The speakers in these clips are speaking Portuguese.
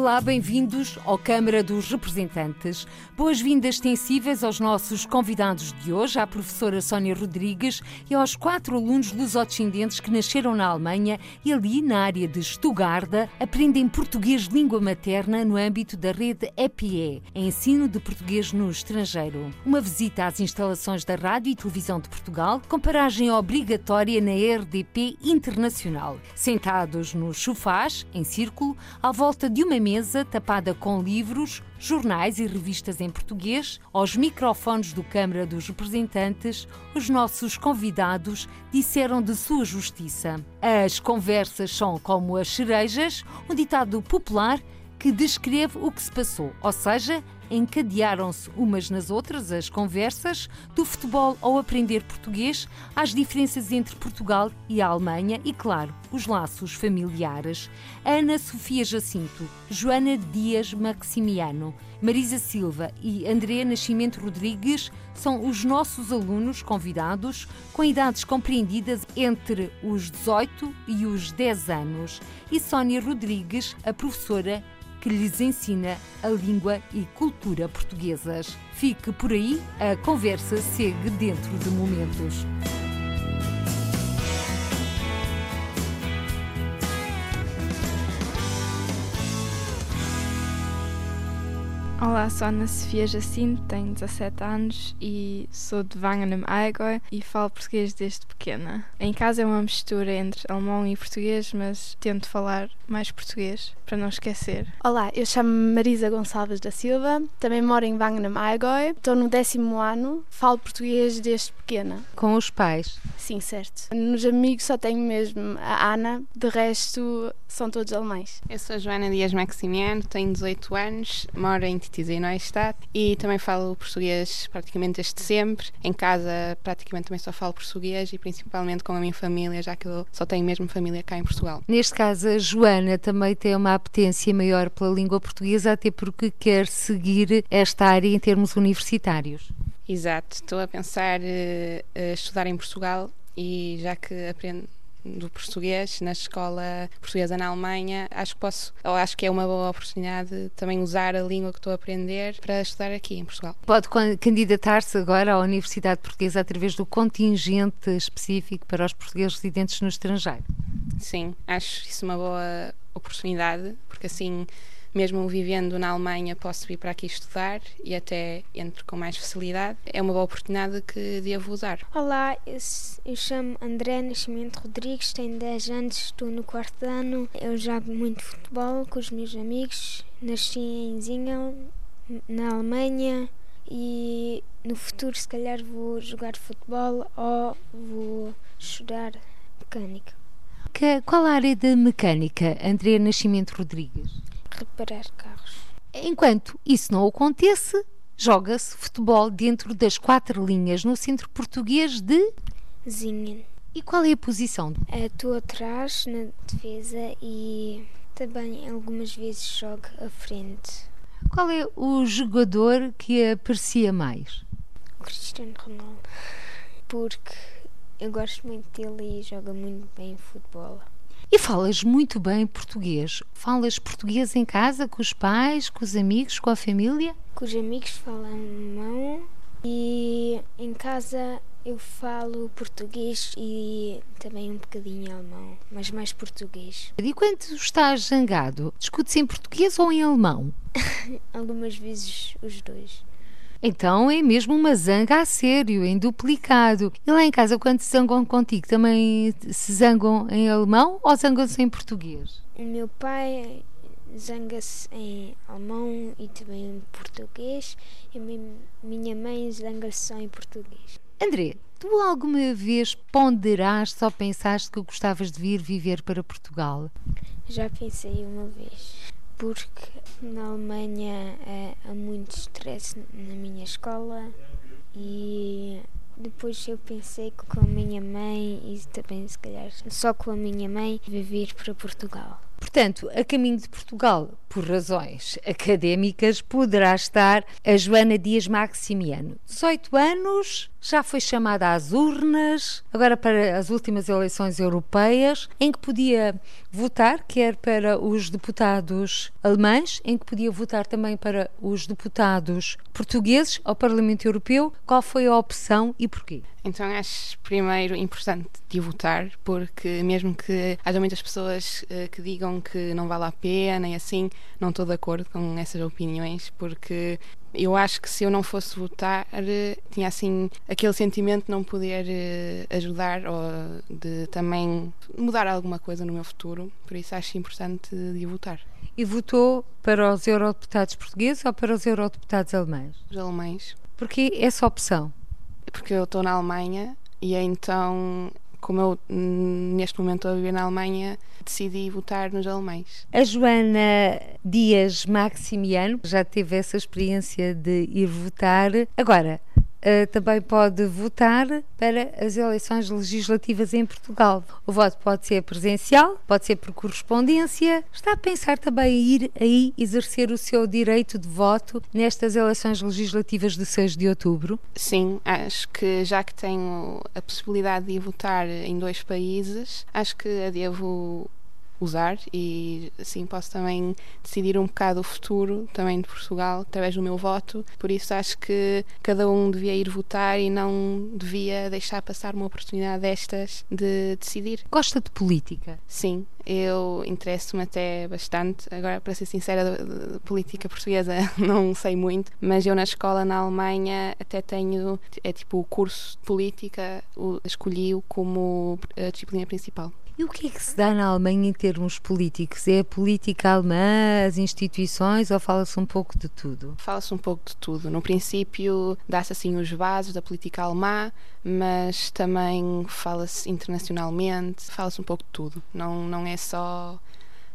Olá, bem-vindos ao Câmara dos Representantes. Boas-vindas extensivas aos nossos convidados de hoje, à professora Sónia Rodrigues e aos quatro alunos lusodescendentes que nasceram na Alemanha e ali, na área de Stuttgart, aprendem português língua materna no âmbito da rede EPE, Ensino de Português no Estrangeiro. Uma visita às instalações da Rádio e Televisão de Portugal, com paragem obrigatória na RDP Internacional. Sentados nos sofás, em círculo, à volta de uma mesa tapada com livros, jornais e revistas em português, aos microfones do Câmara dos Representantes, os nossos convidados disseram de sua justiça. As conversas são como as cerejas, um ditado popular que descreve o que se passou, ou seja, encadearam-se umas nas outras as conversas, do futebol ao aprender português, às diferenças entre Portugal e a Alemanha e, claro, os laços familiares. Ana Sofia Jacinto, Joana Dias Maximiano, Marisa Silva e André Nascimento Rodrigues são os nossos alunos convidados com idades compreendidas entre os 18 e os 10 anos. E Sónia Rodrigues, a professora que lhes ensina a língua e cultura portuguesas. Fique por aí, a conversa segue dentro de momentos. Olá, sou Ana Sofia Jacinto, tenho 17 anos e sou de Wangen Allgäu e falo português desde pequena. Em casa é uma mistura entre alemão e português, mas tento falar mais português para não esquecer. Olá, eu chamo-me Marisa Gonçalves da Silva, também moro em Wangen Allgäu, estou no décimo ano, falo português desde pequena. Com os pais? Sim, certo. Nos amigos só tenho mesmo a Ana, de resto são todos alemães. Eu sou Joana Dias Maximiano, tenho 18 anos, moro em Titiz em Neustadt e também falo português praticamente desde sempre. Em casa praticamente também só falo português e principalmente com a minha família, já que eu só tenho mesmo família cá em Portugal. Neste caso, a Joana também tem uma apetência maior pela língua portuguesa, até porque quer seguir esta área em termos universitários. Exato, estou a pensar uh, estudar em Portugal e já que aprendo do português na escola portuguesa na Alemanha, acho que posso, ou acho que é uma boa oportunidade também usar a língua que estou a aprender para estudar aqui em Portugal. Pode candidatar-se agora à Universidade Portuguesa através do contingente específico para os portugueses residentes no estrangeiro. Sim, acho isso uma boa oportunidade, porque assim mesmo vivendo na Alemanha, posso vir para aqui estudar e até entro com mais facilidade. É uma boa oportunidade que devo usar. Olá, eu chamo André Nascimento Rodrigues, tenho 10 anos, estou no quarto ano. Eu jogo muito futebol com os meus amigos. Nasci em Zingel, na Alemanha, e no futuro, se calhar, vou jogar futebol ou vou estudar mecânica. Que, qual a área da mecânica, André Nascimento Rodrigues? Reparar carros. Enquanto isso não acontece, joga-se futebol dentro das quatro linhas no centro português de Zingen. E qual é a posição? Estou atrás na defesa e também algumas vezes jogo à frente. Qual é o jogador que aprecia mais? Cristiano Ronaldo. Porque eu gosto muito dele e joga muito bem futebol. E falas muito bem português. Falas português em casa, com os pais, com os amigos, com a família? Com os amigos falo alemão e em casa eu falo português e também um bocadinho alemão, mas mais português. E quando estás zangado, discutes em português ou em alemão? Algumas vezes os dois. Então é mesmo uma zanga a sério, em duplicado. E lá em casa, quando se zangam contigo, também se zangam em alemão ou zangam-se em português? O meu pai zanga-se em alemão e também em português, e a minha mãe zanga-se só em português. André, tu alguma vez ponderaste ou pensaste que gostavas de vir viver para Portugal? Já pensei uma vez porque na Alemanha é, há muito stress na minha escola e Depois eu pensei com a minha mãe e também, se calhar, só com a minha mãe, viver para Portugal. Portanto, a caminho de Portugal, por razões académicas, poderá estar a Joana Dias Maximiano. 18 anos, já foi chamada às urnas, agora para as últimas eleições europeias, em que podia votar, quer para os deputados alemães, em que podia votar também para os deputados portugueses ao Parlamento Europeu. Qual foi a opção e porquê? Então acho primeiro importante de votar, porque mesmo que haja muitas pessoas uh, que digam que não vale a pena e assim, não estou de acordo com essas opiniões, porque eu acho que se eu não fosse votar, tinha assim aquele sentimento de não poder uh, ajudar ou de também mudar alguma coisa no meu futuro, por isso acho importante de votar. E votou para os eurodeputados portugueses ou para os eurodeputados alemães? Os alemães. Porquê essa opção? porque eu estou na Alemanha e então, como eu neste momento estou a viver na Alemanha, decidi votar nos alemães. A Joana Dias Maximiano já teve essa experiência de ir votar. Agora, Uh, também pode votar para as eleições legislativas em Portugal. O voto pode ser presencial, pode ser por correspondência. Está a pensar também em ir aí exercer o seu direito de voto nestas eleições legislativas de 6 de outubro? Sim, acho que já que tenho a possibilidade de votar em dois países, acho que a devo usar e assim posso também decidir um bocado o futuro também de Portugal através do meu voto. Por isso acho que cada um devia ir votar e não devia deixar passar uma oportunidade destas de decidir. Gosta de política? Sim, eu interesso-me até bastante. Agora, para ser sincera, de, política portuguesa não sei muito, mas eu na escola na Alemanha até tenho, é tipo o curso de política, escolhi-o como a eh, disciplina principal. E o que é que se dá na Alemanha em termos políticos? É a política alemã, as instituições ou fala-se um pouco de tudo? Fala-se um pouco de tudo. No princípio, dá-se assim os bases da política alemã, mas também fala-se internacionalmente, fala-se um pouco de tudo. Não, não é só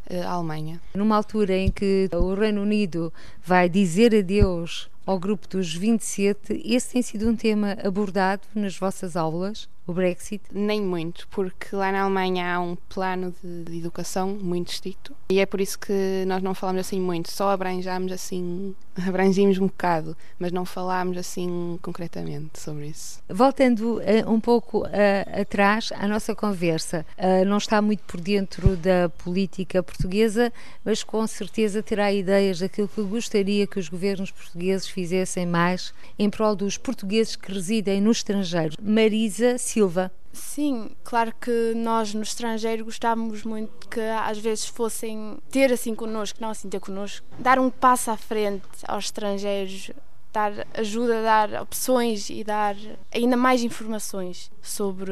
eh, a Alemanha. Numa altura em que o Reino Unido vai dizer adeus ao grupo dos 27, esse tem sido um tema abordado nas vossas aulas? O Brexit? Nem muito, porque lá na Alemanha há um plano de, de, educação muito estrito e é por isso que nós não falamos assim muito, só abranjamos assim, abrangimos um bocado, mas não falámos assim concretamente sobre isso. Voltando uh, um pouco uh, atrás à nossa conversa, uh, não está muito por dentro da política portuguesa, mas com certeza terá ideias daquilo que gostaria que os governos portugueses fizessem mais em prol dos portugueses que residem no estrangeiro. Marisa Silva. Sim, claro que nós no estrangeiro gostávamos muito que às vezes fossem ter assim connosco, não assim ter connosco, dar um passo à frente aos estrangeiros, dar ajuda, dar opções e dar ainda mais informações sobre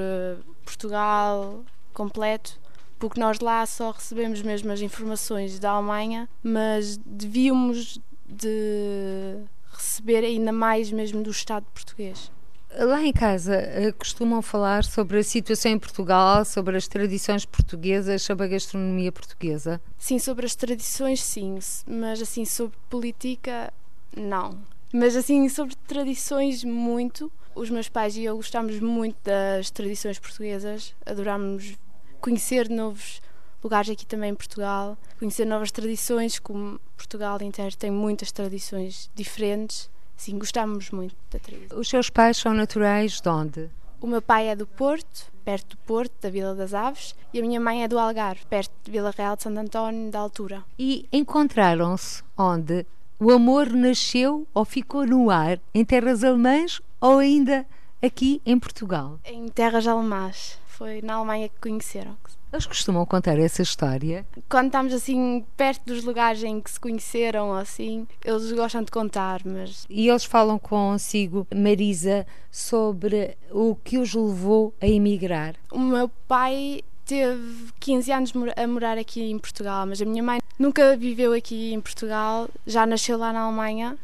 Portugal completo, porque nós lá só recebemos mesmo as informações da Alemanha, mas devíamos de receber ainda mais mesmo do Estado português. Lá em casa eh, costumam falar sobre a situação em Portugal, sobre as tradições portuguesas, sobre a gastronomia portuguesa? Sim, sobre as tradições, sim, mas assim sobre política, não. Mas assim sobre tradições, muito. Os meus pais e eu gostamos muito das tradições portuguesas, adoramos conhecer novos lugares aqui também em Portugal, conhecer novas tradições, como Portugal inteiro tem muitas tradições diferentes Sim, gostávamos muito da tradição. Os seus pais são naturais de onde? O meu pai é do Porto, perto do Porto, da Vila das Aves, e a minha mãe é do Algarve, perto de Vila Real de Santo António, da altura. E encontraram-se onde? O amor nasceu ou ficou no ar em terras alemãs ou ainda aqui em Portugal? Em terras alemãs. Foi na Alemanha que conheceram. Eles costumam contar essa história? Quando estamos assim perto dos lugares em que se conheceram, assim, eles gostam de contar, mas. E eles falam consigo, Marisa, sobre o que os levou a emigrar? O meu pai teve 15 anos a morar aqui em Portugal, mas a minha mãe nunca viveu aqui em Portugal, já nasceu lá na Alemanha.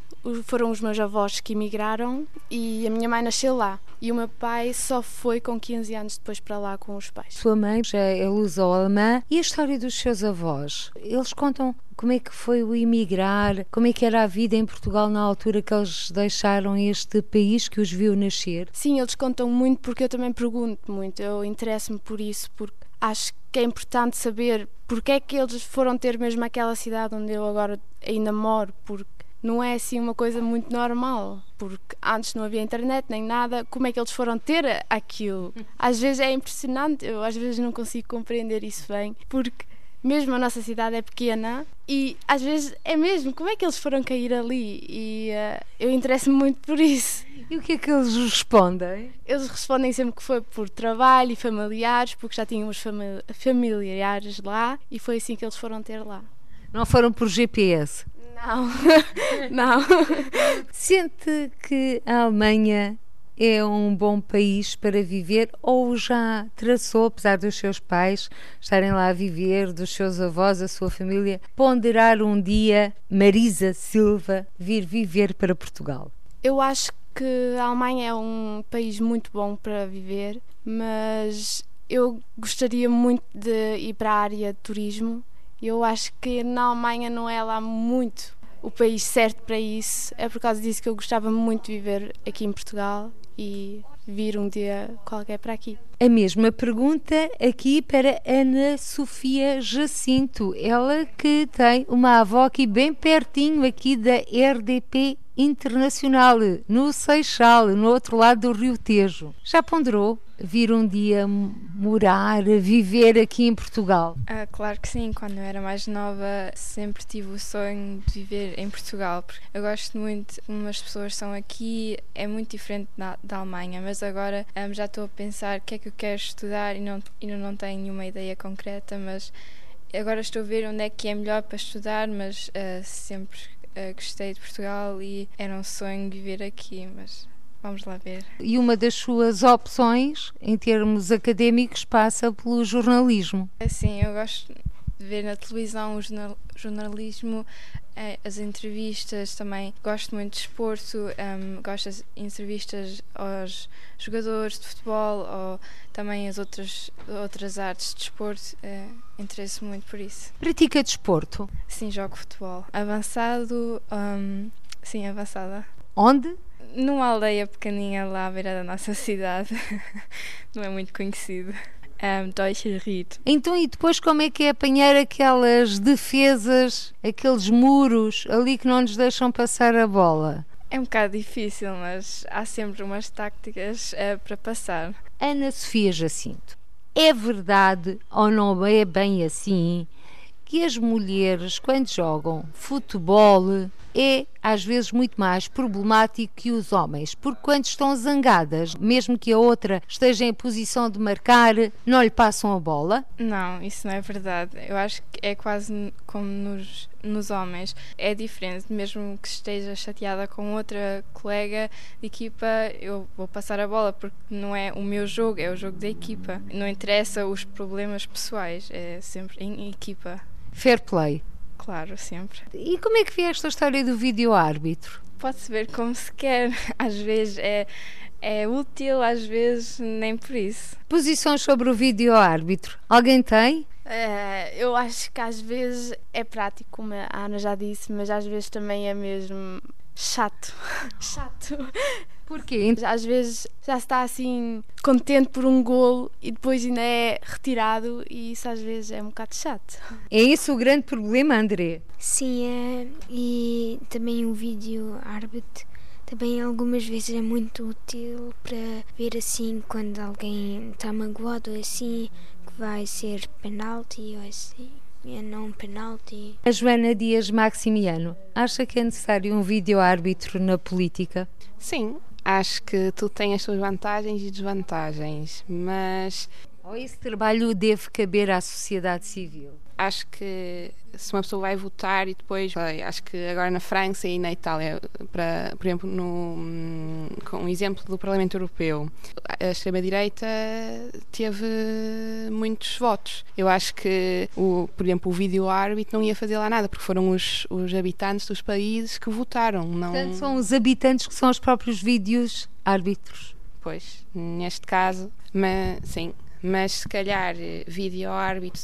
Foram os meus avós que emigraram e a minha mãe nasceu lá. e o meu pai só foi com 15 anos depois para lá com os pais. Sua mãe já é luso-alemã e a história dos seus avós? Eles contam como é que foi o emigrar, como é que era a vida em Portugal na altura que eles deixaram este país que os viu nascer? Sim, eles contam muito porque eu também pergunto muito, eu interesso-me por isso, porque acho que é importante saber porque é que eles foram ter mesmo aquela cidade onde eu agora ainda moro, porque não é assim uma coisa muito normal, porque antes não havia internet nem nada, como é que eles foram ter aquilo? Às vezes é impressionante, eu às vezes não consigo compreender isso bem, porque mesmo a nossa cidade é pequena e às vezes é mesmo, como é que eles foram cair ali? E uh, eu interesso-me muito por isso. E o que é que eles respondem? Eles respondem sempre que foi por trabalho e familiares, porque já tínhamos famili familiares lá e foi assim que eles foram ter lá. Não foram por GPS? Não, não. Sente que a Alemanha é um bom país para viver ou já traçou, apesar dos seus pais estarem lá a viver, dos seus avós, a sua família, ponderar um dia Marisa Silva vir viver para Portugal? Eu acho que a Alemanha é um país muito bom para viver, mas eu gostaria muito de ir para a área de turismo. Eu acho que na Alemanha não é lá muito o país certo para isso. É por causa disso que eu gostava muito de viver aqui em Portugal e vir um dia qualquer para aqui. A mesma pergunta aqui para Ana Sofia Jacinto, ela que tem uma avó aqui bem pertinho aqui da RDP Internacional, no Seixal, no outro lado do Rio Tejo. Já ponderou vir um dia morar, viver aqui em Portugal? Ah, claro que sim. Quando eu era mais nova, sempre tive o sonho de viver em Portugal. Eu gosto muito como as pessoas são aqui, é muito diferente da, da Alemanha. Mas agora um, já estou a pensar o que é que eu quero estudar e não, e não tenho nenhuma ideia concreta. Mas agora estou a ver onde é que é melhor para estudar. Mas uh, sempre uh, gostei de Portugal e era um sonho viver aqui. Mas Vamos lá ver. E uma das suas opções, em termos académicos, passa pelo jornalismo. Sim, eu gosto de ver na televisão o jornalismo, as entrevistas também. Gosto muito de esporto, um, ehm, gosto das entrevistas aos jogadores de futebol ou também as outras, outras artes de esporto. Uh, interesso muito por isso. Pratica desporto? De sim, jogo futebol. Avançado, um, ehm, sim, avançada. Onde? numa aldeia pequeninha lá à beira da nossa cidade. Não é muito conhecido. Um. Então, e depois como é que é apanhar aquelas defesas, aqueles muros ali que não nos deixam passar a bola? É um bocado difícil, mas há sempre umas táticas uh, para passar. Ana Sofia Jacinto, é verdade ou não é bem assim que as mulheres, quando jogam futebol, é às vezes muito mais problemático que os homens, porque quando estão zangadas, mesmo que a outra esteja em posição de marcar, não lhe passam a bola? Não, isso não é verdade. Eu acho que é quase como nos, nos homens. É diferente, mesmo que esteja chateada com outra colega de equipa, eu vou passar a bola porque não é o meu jogo, é o jogo da equipa. Não interessa os problemas pessoais, é sempre em equipa. Fair play. Claro, sempre. E como é que vê esta história do vídeo-árbitro? Pode-se ver como se quer. Às vezes é, é útil, às vezes nem por isso. Posições sobre o vídeo-árbitro. Alguém tem? É, eu acho que às vezes é prático, como a Ana já disse, mas às vezes também é mesmo chato. chato. Porquê? Às vezes já está assim contente por um golo e depois ainda é retirado e isso às vezes é um bocado chato. É esse o grande problema, André? Sim, é. E também o vídeo árbitro também algumas vezes é muito útil para ver assim quando alguém está magoado assim que vai ser penalti ou assim. É não penalti. A Joana Dias Maximiano acha que é necessário um vídeo árbitro na política? Sim, acho que tudo tem as suas vantagens e desvantagens, mas. Ou esse trabalho deve caber à sociedade civil? Acho que se uma pessoa vai votar e depois, acho que agora na França e na Itália, para, por exemplo, no, com um exemplo do Parlamento Europeu, a extrema-direita teve muitos votos. Eu acho que, o, por exemplo, o vídeo-árbitro não ia fazer lá nada, porque foram os, os habitantes dos países que votaram. Não... Portanto, são os habitantes que são os próprios vídeos árbitros. Pois, neste caso, mas sim, mas se calhar vídeo árbitro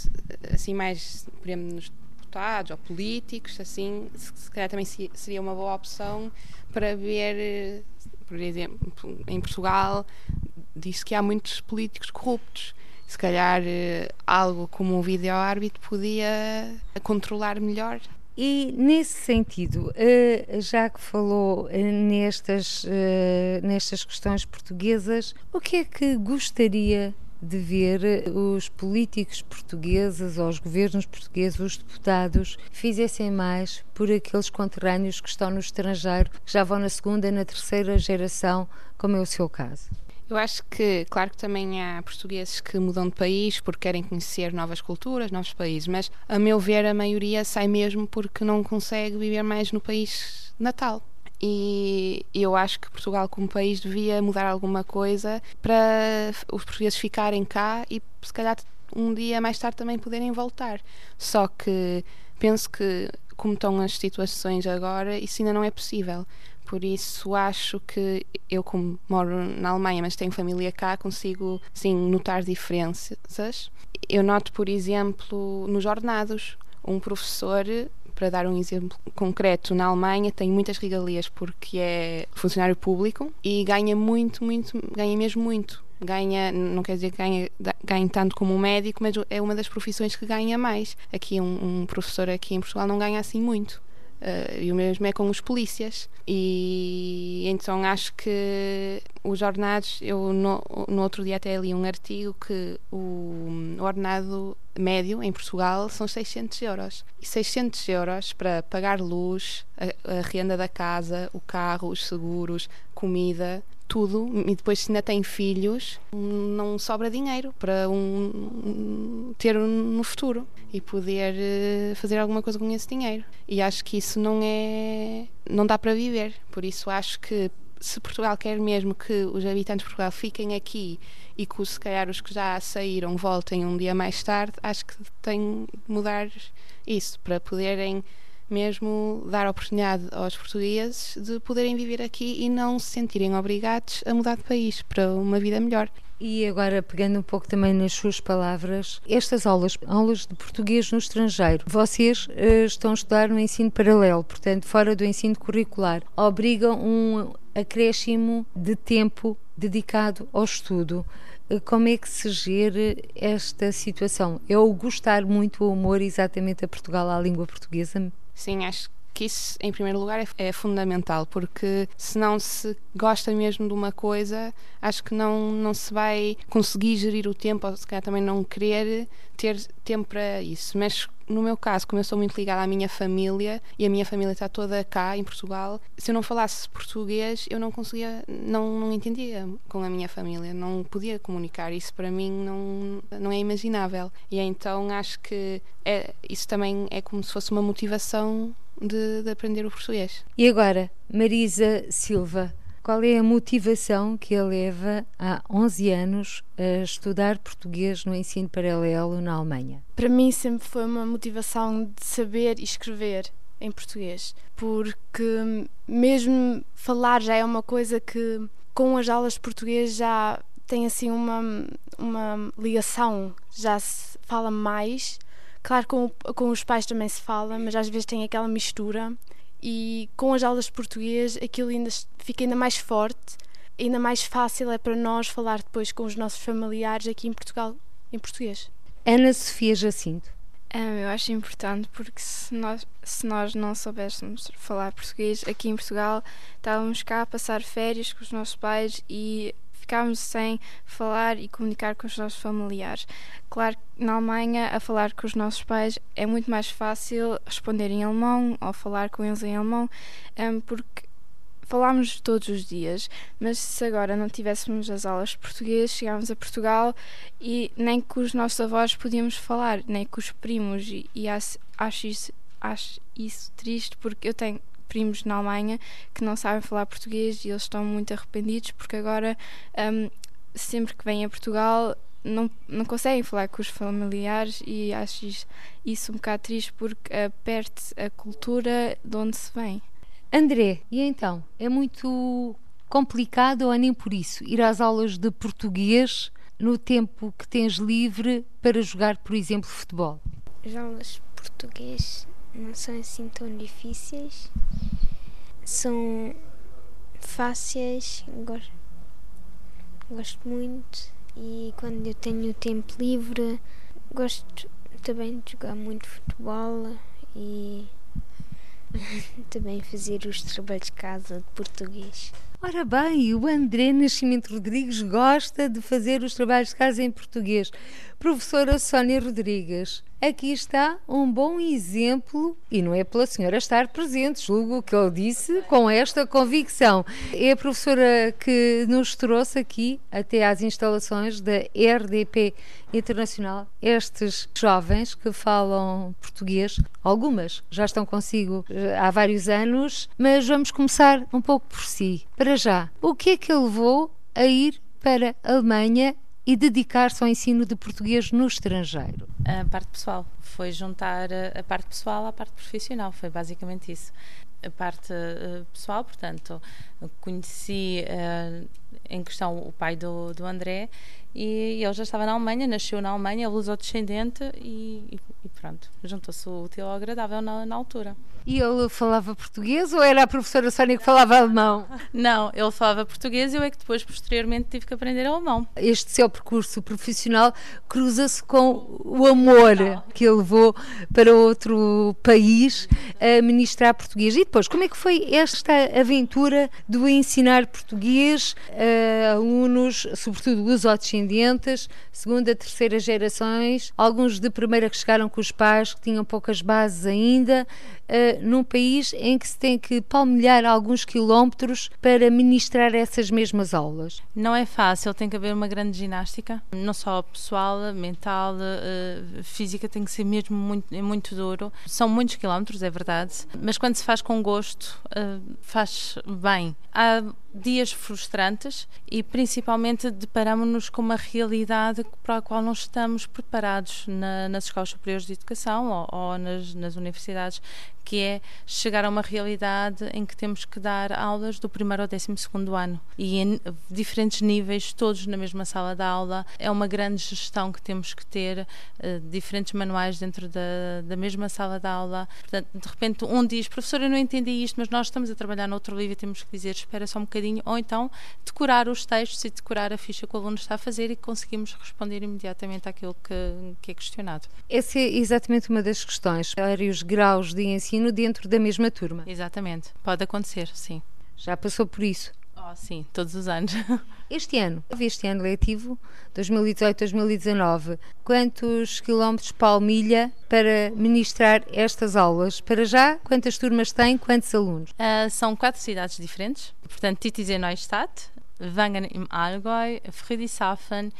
assim mais por exemplo, nos deputados ou políticos assim se, se calhar também seria uma boa opção para ver por exemplo em Portugal diz que há muitos políticos corruptos. Se calhar algo como um vídeo árbitro podia controlar melhor. E nesse sentido, eh, já que falou eh, nestas, eh, nestas questões portuguesas, o que é que gostaria de ver os políticos portugueses ou os governos portugueses, os deputados, fizessem mais por aqueles conterrâneos que estão no estrangeiro, que já vão na segunda, na terceira geração, como é o seu caso? Eu acho que, claro que também há portugueses que mudam de país porque querem conhecer novas culturas, novos países, mas a meu ver a maioria sai mesmo porque não consegue viver mais no país natal. E eu acho que Portugal, como país, devia mudar alguma coisa para os portugueses ficarem cá e, se calhar, um dia mais tarde também poderem voltar. Só que penso que, como estão as situações agora, isso ainda não é possível. Por isso acho que eu, como moro na Alemanha, mas tenho família cá, consigo sim notar diferenças. Eu noto, por exemplo, nos ordenados. Um professor para dar um exemplo concreto, na Alemanha tem muitas regalias porque é funcionário público e ganha muito, muito, ganha mesmo muito. Ganha, não quer dizer que ganhe, ganhe tanto como um médico, mas é uma das profissões que ganha mais. Aqui, um, um professor aqui em Portugal não ganha assim muito. Uh, e o mesmo é com os polícias. E então acho que os ordenados, eu no, no outro dia até li um artigo que o, o ordenado médio em Portugal são 600 euros. E 600 euros para pagar luz, a, a renda da casa, o carro, os seguros, comida, tudo. E depois se ainda tem filhos não sobra dinheiro para um, ter no futuro e poder eh, fazer alguma coisa com esse dinheiro. E acho que isso não é não dá para viver. Por isso acho que se Portugal quer mesmo que os habitantes de Portugal fiquem aqui e que se calhar os que já saíram voltem um dia mais tarde acho que tem de mudar isso para poderem mesmo dar oportunidade aos portugueses de poderem viver aqui e não se sentirem obrigados a mudar de país para uma vida melhor. E agora, pegando um pouco também nas suas palavras, estas aulas, aulas de português no estrangeiro, vocês uh, estão a estudar no ensino paralelo, portanto, fora do ensino curricular, obrigam um acréscimo de tempo dedicado ao estudo. Eh, como é que se gera esta situação? É o gostar muito o amor exatamente a Portugal, à língua portuguesa? Sim, acho que isso, em primeiro lugar, é, é, fundamental, porque se não se gosta mesmo de uma coisa, acho que não, não se vai conseguir gerir o tempo, ou se calhar também não querer ter tempo para isso. Mas no meu caso, como eu sou muito ligada à minha família e a minha família está toda cá em Portugal, se eu não falasse português, eu não conseguia, não, não entendia com a minha família, não podia comunicar. Isso para mim não, não é imaginável. E então acho que é, isso também é como se fosse uma motivação de, de aprender o português. E agora, Marisa Silva, qual é a motivação que a leva há 11 anos a estudar português no ensino paralelo na Alemanha? Para mim sempre foi uma motivação de saber e escrever em português, porque mesmo falar já é uma coisa que com as aulas de português já tem assim uma, uma ligação, já se fala mais Claro, com, com os pais também se fala, mas às vezes tem aquela mistura. E com as aulas de português, aquilo ainda fica ainda mais forte, ainda mais fácil é para nós falar depois com os nossos familiares aqui em Portugal em português. Ana Sofia Jacinto. Um, eu acho importante porque se nós, se nós não soubéssemos falar português aqui em Portugal, estávamos cá a passar férias com os nossos pais e ficámos sem falar e comunicar com os nossos familiares. Claro que na Alemanha, a falar com os nossos pais é muito mais fácil responder em alemão ou falar com eles em alemão, um, porque falámos todos os dias, mas se agora não tivéssemos as aulas de português, chegámos a Portugal e nem com os nossos avós podíamos falar, nem com os primos, e, acho, isso, acho isso triste porque eu tenho primos na Alemanha que não sabem falar português e eles estão muito arrependidos porque agora, um, sempre que vêm a Portugal, não, não conseguem falar com os familiares e acho isso um bocado triste porque uh, perde a cultura de onde se vem. André, e então? É muito complicado ou nem por isso ir às aulas de português no tempo que tens livre para jogar, por exemplo, futebol? As aulas de português não são assim tão difíceis, são fáceis, gosto, gosto muito e quando eu tenho tempo livre gosto também de jogar muito futebol e também fazer os trabalhos de casa de português. Ora bem, o André Nascimento Rodrigues gosta de fazer os trabalhos de casa em português. Professora Sónia Rodrigues, aqui está um bom exemplo, e não é pela senhora estar presente, julgo que ele disse com esta convicção. É a professora que nos trouxe aqui até às instalações da RDP Internacional estes jovens que falam português. Algumas já estão consigo eh, há vários anos, mas vamos começar um pouco por si. Para já, o que é que ele levou a ir para a Alemanha e dedicar-se ao ensino de português no estrangeiro? A parte pessoal. Foi juntar a parte pessoal à parte profissional. Foi basicamente isso. A parte uh, pessoal, portanto, conheci uh, em questão o pai do, do André e ele já estava na Alemanha, nasceu na Alemanha, é luso-descendente e, e, pronto, juntou-se o útil ao agradável na, na, altura. E ele falava português ou era a professora Sónia que falava alemão? Não, ele falava português e eu é que depois, posteriormente, tive que aprender alemão. Este seu percurso profissional cruza-se com o amor que ele levou para outro país a ministrar português. E depois, como é que foi esta aventura do ensinar português a alunos, sobretudo luso-descendentes, descendentes, segunda, terceira gerações, alguns de primeira que chegaram com os pais que tinham poucas bases ainda, uh, num país em que se tem que palmilhar alguns quilómetros para ministrar essas mesmas aulas. Não é fácil, tem que haver uma grande ginástica, não só pessoal, mental, uh, física, tem que ser mesmo muito, é muito duro. São muitos quilómetros, é verdade, mas quando se faz com gosto, uh, faz bem. Há dias frustrantes e principalmente deparamos-nos com uma realidade para a qual não estamos preparados na, nas escolas superiores de educação ou, ou nas, nas universidades que é chegar a uma realidade em que temos que dar aulas do primeiro ao décimo segundo ano e em diferentes níveis, todos na mesma sala de aula. É uma grande gestão que temos que ter, uh, diferentes manuais dentro da, da mesma sala de aula. Portanto, de repente, um diz, professor, eu não entendi isto, mas nós estamos a trabalhar noutro livro e temos que dizer, espera só um bocadinho, ou então decorar os textos e decorar a ficha que o aluno está a fazer e conseguimos responder imediatamente àquilo que, que é questionado. Essa é exatamente uma das questões, vários graus de ensino dentro da mesma turma. Exatamente, pode acontecer, sim. Já passou por isso? Oh, sim, todos os anos. Este ano, este ano letivo, 2018-2019, quantos quilómetros palmilha para ministrar estas aulas? Para já, quantas turmas tem, quantos alunos? Uh, são quatro cidades diferentes, portanto, Titisee Neustadt, Wangen im Allgäu, Friedrichshafen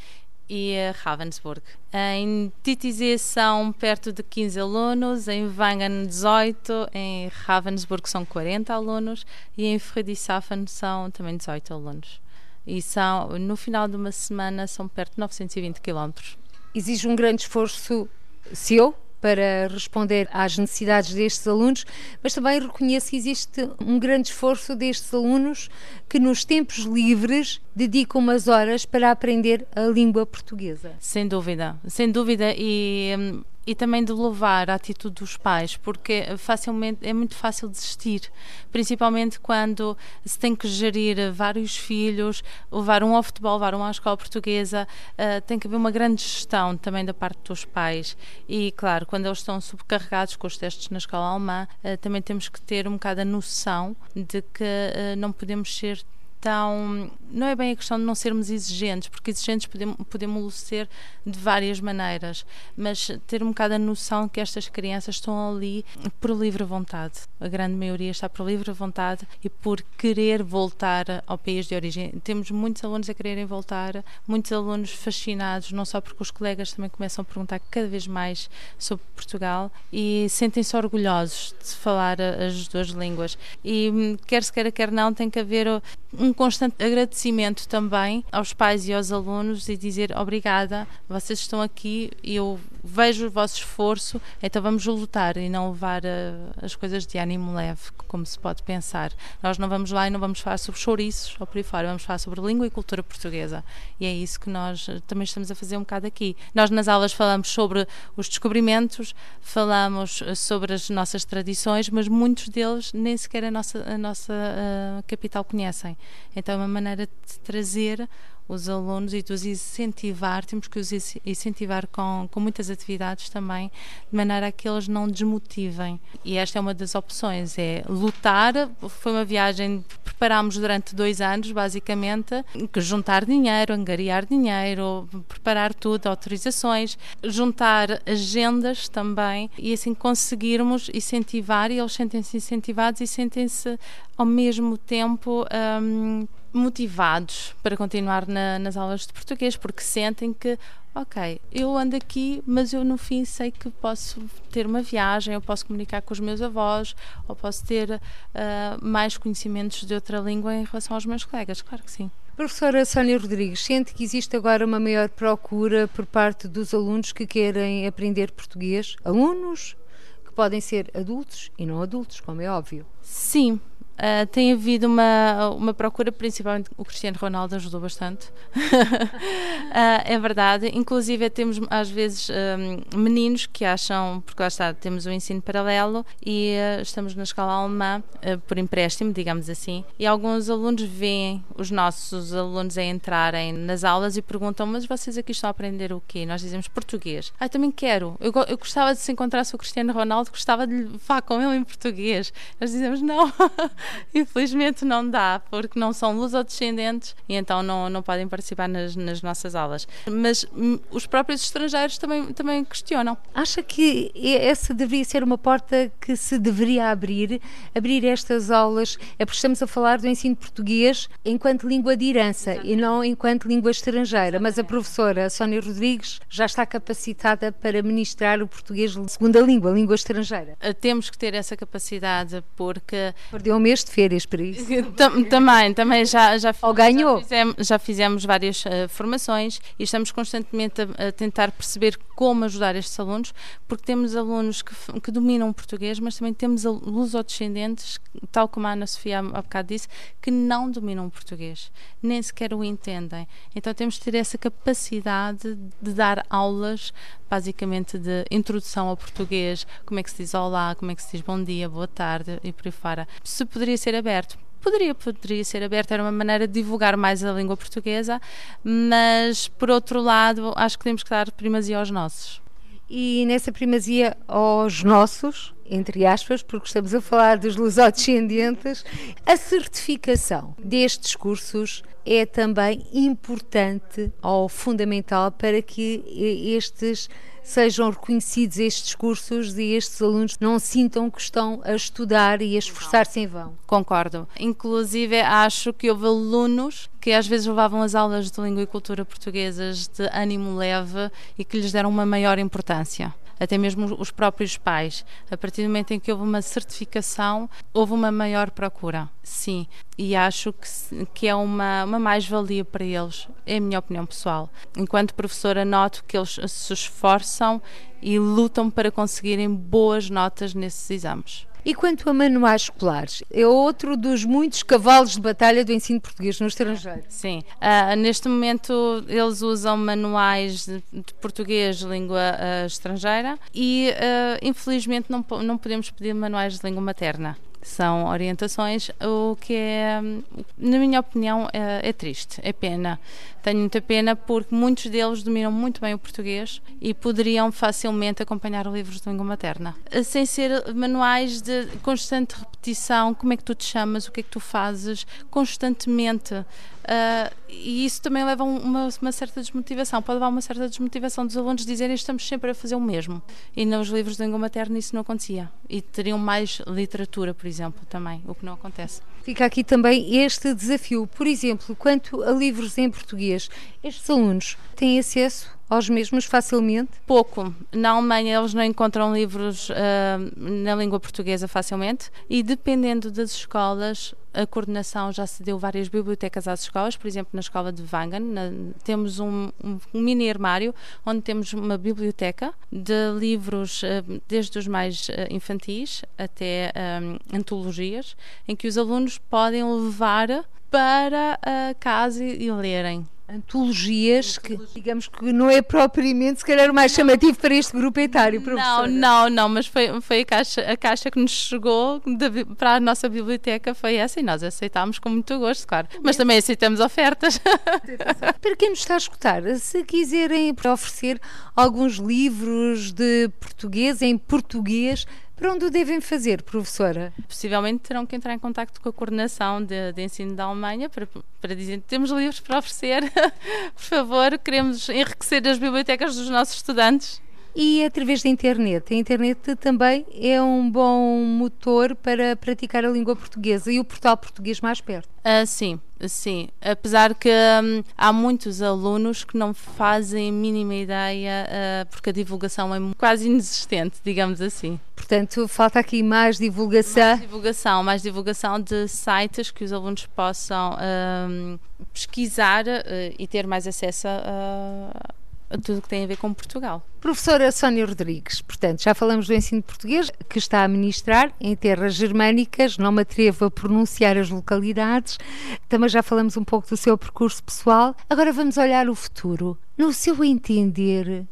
e Ravensburg. Em Titisee são perto de 15 alunos, em Wangen 18, em Ravensburg são 40 alunos e em Friedrichshafen são também 18 alunos. E são, no final de uma semana são perto de 920 quilómetros. Exige um grande esforço seu para responder às necessidades destes alunos, mas também reconheço que existe um grande esforço destes alunos que nos tempos livres dedicam umas horas para aprender a língua portuguesa. Sem dúvida, sem dúvida e hum, e também de louvar a atitude dos pais, porque facilmente é muito fácil desistir, principalmente quando se tem que gerir vários filhos, levar um ao futebol, levar um à escola portuguesa, uh, tem que haver uma grande gestão também da parte dos pais. E claro, quando eles estão subcarregados com os testes na escola alemã, uh, também temos que ter um bocado a noção de que uh, não podemos ser então, não é bem a questão de não sermos exigentes, porque exigentes podemos, podemos ser de várias maneiras, mas ter um bocado a noção que estas crianças estão ali por livre vontade. A grande maioria está por livre vontade e por querer voltar ao país de origem. Temos muitos alunos a quererem voltar, muitos alunos fascinados, não só porque os colegas também começam a perguntar cada vez mais sobre Portugal e sentem-se orgulhosos de falar as duas línguas. E hum, quer se queira, quer não, tem que haver um constante agradecimento também aos pais e aos alunos e dizer obrigada, vocês estão aqui eu vejo o vosso esforço, então vamos lutar e não levar uh, as coisas de ânimo leve, como se pode pensar. Nós não vamos lá e não vamos falar sobre chouriços ou por aí fora, vamos falar sobre língua e cultura portuguesa. E é isso que nós uh, também estamos a fazer um bocado aqui. Nós nas aulas falamos sobre os descobrimentos, falamos uh, sobre as nossas tradições, mas muitos deles nem sequer a nossa, a nossa capital conhecem. Então é uma maneira de trazer os alunos e de os incentivar, temos que os incentivar com, com muitas atividades também, de maneira a que eles não desmotivem. E esta é uma das opções, é lutar. Foi uma viagem que preparámos durante dois anos, basicamente, que juntar dinheiro, angariar dinheiro, preparar tudo, autorizações, juntar agendas também e assim conseguirmos incentivar e eles sentem-se incentivados e sentem-se ao mesmo tempo um, motivados para continuar na, nas aulas de português, porque sentem que, ok, eu ando aqui, mas eu no fim sei que posso ter uma viagem, eu posso comunicar com os meus avós, ou posso ter uh, mais conhecimentos de outra língua em relação aos meus colegas, claro que sim. Professora Sónia Rodrigues, sente que existe agora uma maior procura por parte dos alunos que querem aprender português? Alunos que podem ser adultos e não adultos, como é óbvio. Sim, Uh, tem havido uma, uma procura, principalmente o Cristiano Ronaldo ajudou bastante, uh, é verdade. Inclusive, temos às vezes um, meninos que acham, porque lá está, temos o um ensino paralelo e uh, estamos na escola alemã por empréstimo, digamos assim, e alguns alunos veem os nossos alunos a entrarem nas aulas e perguntam: Mas vocês aqui estão a aprender o quê? Nós dizemos português. Ah, também quero. Eu, eu gostava de se encontrasse o Cristiano Ronaldo, gostava de falar com ele em português. Nós dizemos: Não. Infelizmente não dá, porque não são lusodescendentes e então não, não podem participar nas, nas nossas aulas. Mas hum, os próprios estrangeiros também, também questionam. Acha que essa deveria ser uma porta que se deveria abrir? Abrir estas aulas? É porque estamos a falar do ensino português enquanto língua de herança Exatamente. e não enquanto língua estrangeira. Mas a professora Sónia Rodrigues já está capacitada para ministrar o português segunda língua, língua estrangeira. Temos que ter essa capacidade porque. Perdeu mesmo mês de férias para isso. também, também já, já, Ou ganhou. Já fizemos, já fizemos várias uh, formações e estamos constantemente a, a, tentar perceber como ajudar estes alunos, porque temos alunos que, que dominam o português, mas também temos lusodescendentes, tal como a Ana Sofia há bocado disse, que não dominam o português, nem sequer o entendem. Então temos de ter essa capacidade de dar aulas basicamente de introdução ao português, como é que se diz olá, como é que se diz bom dia, boa tarde e por aí fora. Se poderia ser aberto, poderia, poderia ser aberto, era uma maneira de divulgar mais a língua portuguesa, mas por outro lado, acho que temos que dar primazia aos nossos. E nessa primazia aos nossos, entre aspas, porque estamos a falar dos lusodescendentes, a certificação destes cursos é também importante ou fundamental para que estes sejam reconhecidos estes cursos e estes alunos não sintam que estão a estudar e a esforçar-se em vão. Concordo. Inclusive, acho que houve alunos que às vezes levavam as aulas de língua e cultura portuguesas de ânimo leve e que lhes deram uma maior importância até mesmo os próprios pais. A partir do momento em que houve uma certificação, houve uma maior procura, sim. E acho que, que é uma, uma mais-valia para eles, é a minha opinião pessoal. Enquanto professora, noto que eles se esforçam e lutam para conseguirem boas notas nesses exames. E quanto a manuais escolares, é outro dos muitos cavalos de batalha do ensino português no estrangeiro. Sim, uh, neste momento eles usam manuais de, de português língua uh, estrangeira e uh, infelizmente não, não podemos pedir manuais de língua materna são orientações, o que é, na minha opinião, é, é, triste, é pena. Tenho muita pena porque muitos deles dominam muito bem o português e poderiam facilmente acompanhar livros de língua materna. Sem ser manuais de constante repetição, como é que tu te chamas, o que é que tu fazes, constantemente. Uh, e isso também leva a uma, uma, certa desmotivação, pode levar a uma certa desmotivação dos alunos dizerem estamos sempre a fazer o mesmo. E nos livros de língua materna isso não acontecia. E teriam mais literatura, por exemplo, também, o que não acontece. Fica aqui também este desafio. Por exemplo, quanto a livros em português, estes alunos têm acesso aos mesmos facilmente? Pouco. Na Alemanha eles não encontram livros uh, na língua portuguesa facilmente e dependendo das escolas a coordenação já se deu várias bibliotecas às escolas, por exemplo, na escola de Wangen, na, temos um, um, mini armário onde temos uma biblioteca de livros uh, desde os mais uh, infantis até antologias, em que os alunos podem levar para a casa e lerem antologias que digamos que não é propriamente se calhar o mais chamativo para este grupo etário professora. não não não mas foi foi a caixa a caixa que nos chegou de, para a nossa biblioteca foi essa e nós aceitámos com muito gosto claro. Mas também aceitamos ofertas. Para quem nos está a escutar se quiserem oferecer alguns livros de português em português para onde o devem fazer, professora? Possivelmente terão que entrar em contato com a coordenação de, de ensino da Alemanha para, para dizer que temos livros para oferecer. Por favor, queremos enriquecer as bibliotecas dos nossos estudantes e através da internet. A internet também é um bom motor para praticar a língua portuguesa e o portal português mais perto. Uh, sim, sim. Apesar que hum, há muitos alunos que não fazem a mínima ideia, uh, porque a divulgação é quase inexistente, digamos assim. Portanto, falta aqui mais divulgação. Mais divulgação, mais divulgação de sites que os alunos possam hum, pesquisar uh, e ter mais acesso a tudo o que tem a ver com Portugal. Professora Sónia Rodrigues, portanto, já falamos do ensino português que está a ministrar em terras germânicas, não me atrevo a pronunciar as localidades, também já falamos um pouco do seu percurso pessoal. Agora vamos olhar o futuro. No seu entender,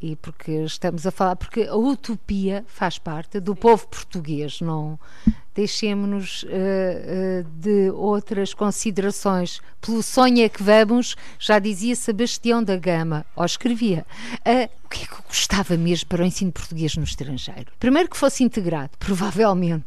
e porque estamos a falar, porque a utopia faz parte do povo português, não deixemos-nos uh, uh, de outras considerações. Pelo sonho é que vamos, já dizia Sebastião da Gama, ou escrevia. Uh, o que é que eu gostava mesmo para o ensino português no estrangeiro? Primeiro que fosse integrado, provavelmente.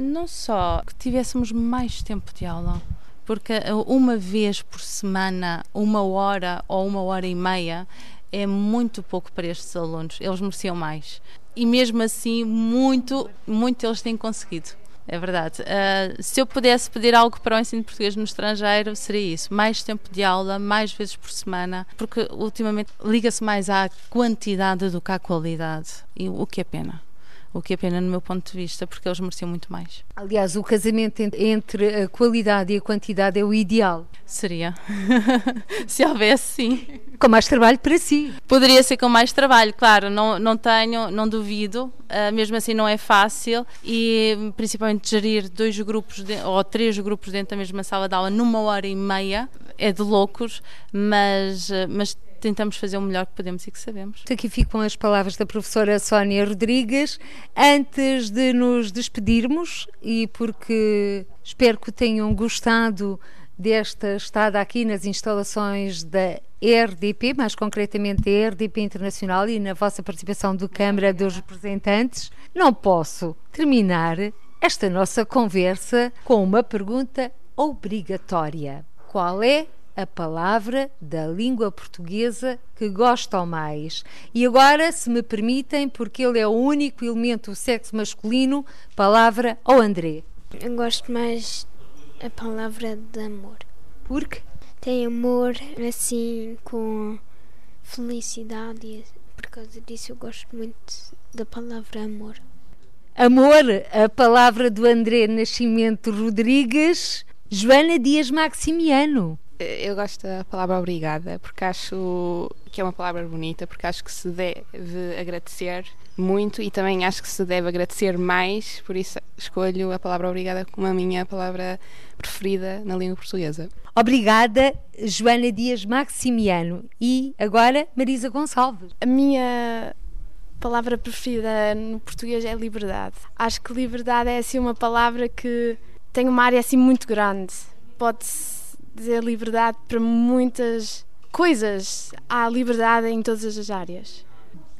não só que tivéssemos mais tempo de aula porque uma vez por semana, uma hora ou uma hora e meia é muito pouco para estes alunos. Eles mereciam mais. E mesmo assim, muito, muito eles têm conseguido. É verdade. Uh, se eu pudesse pedir algo para o ensino português no estrangeiro, seria isso: mais tempo de aula, mais vezes por semana, porque ultimamente liga-se mais à quantidade do que à qualidade, e o que é pena o que é pena no meu ponto de vista, porque eles mereciam muito mais. Aliás, o casamento entre a qualidade e a quantidade é o ideal. Seria. Se houvesse, sim. Com mais trabalho para si. Poderia ser com mais trabalho, claro, não, não tenho, não duvido, uh, mesmo assim não é fácil e principalmente gerir dois grupos de, ou três grupos dentro da mesma sala de aula numa hora e meia é de loucos, mas, ah, mas tentamos fazer o melhor que podemos e que sabemos. Aqui ficam as palavras da professora Sónia Rodrigues. Antes de nos despedirmos, e porque espero que tenham gostado desta estada aqui nas instalações da RDP, mais concretamente da RDP Internacional e na vossa participação do Câmara dos Representantes, não posso terminar esta nossa conversa com uma pergunta obrigatória. Qual é a palavra da língua portuguesa que gostam mais. E agora, se me permitem, porque ele é o único elemento do sexo masculino, palavra ao André. Eu gosto mais a palavra de amor. Por quê? Tem amor assim com felicidade e por causa disso eu gosto muito da palavra amor. Amor, a palavra do André Nascimento Rodrigues, Joana Dias Maximiano. Eu gosto da palavra obrigada porque acho que é uma palavra bonita, porque acho que se deve agradecer muito e também acho que se deve agradecer mais, por isso escolho a palavra obrigada como a minha palavra preferida na língua portuguesa. Obrigada, Joana Dias Maximiano. E agora, Marisa Gonçalves. A minha palavra preferida no português é liberdade. Acho que liberdade é assim uma palavra que tem uma área assim muito grande. Pode-se dizer liberdade para muitas coisas. Há liberdade em todas as áreas.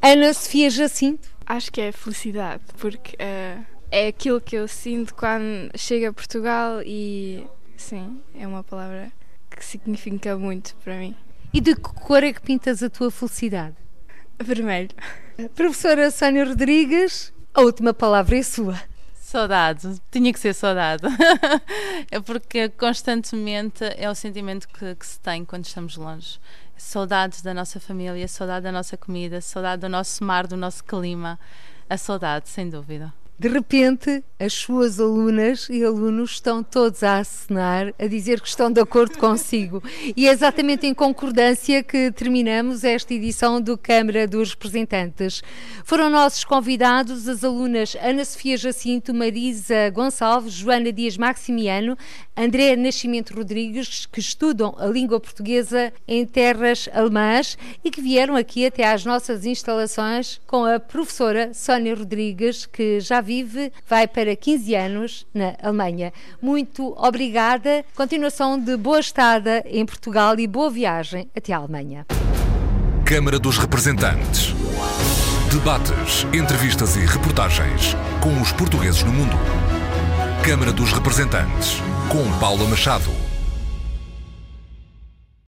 Ana Sofia Jacinto? Acho que é felicidade, porque uh, é aquilo que eu sinto quando chego a Portugal e sim, é uma palavra que significa muito para mim. E de que cor é que pintas a tua felicidade? Vermelho. Professora Sónia Rodrigues, a última palavra é sua. Saudade, tinha que ser saudade. é porque constantemente é o sentimento que, que, se tem quando estamos longe. Saudades da nossa família, saudade da nossa comida, saudade do nosso mar, do nosso clima. A saudade, sem dúvida. De repente, as suas alunas e alunos estão todos a acenar, a dizer que estão de acordo consigo. E é exatamente em concordância que terminamos esta edição do Câmara dos Representantes. Foram nossos convidados as alunas Ana Sofia Jacinto, Marisa Gonçalves, Joana Dias Maximiano, André Nascimento Rodrigues, que estudam a língua portuguesa em terras alemãs e que vieram aqui até às nossas instalações com a professora Sónia Rodrigues, que já vive, vai para 15 anos na Alemanha. Muito obrigada. Continuação de boa estada em Portugal e boa viagem até a Alemanha. Câmara dos Representantes. Debates, entrevistas e reportagens com os portugueses no mundo. Câmara dos Representantes, com Paula Machado.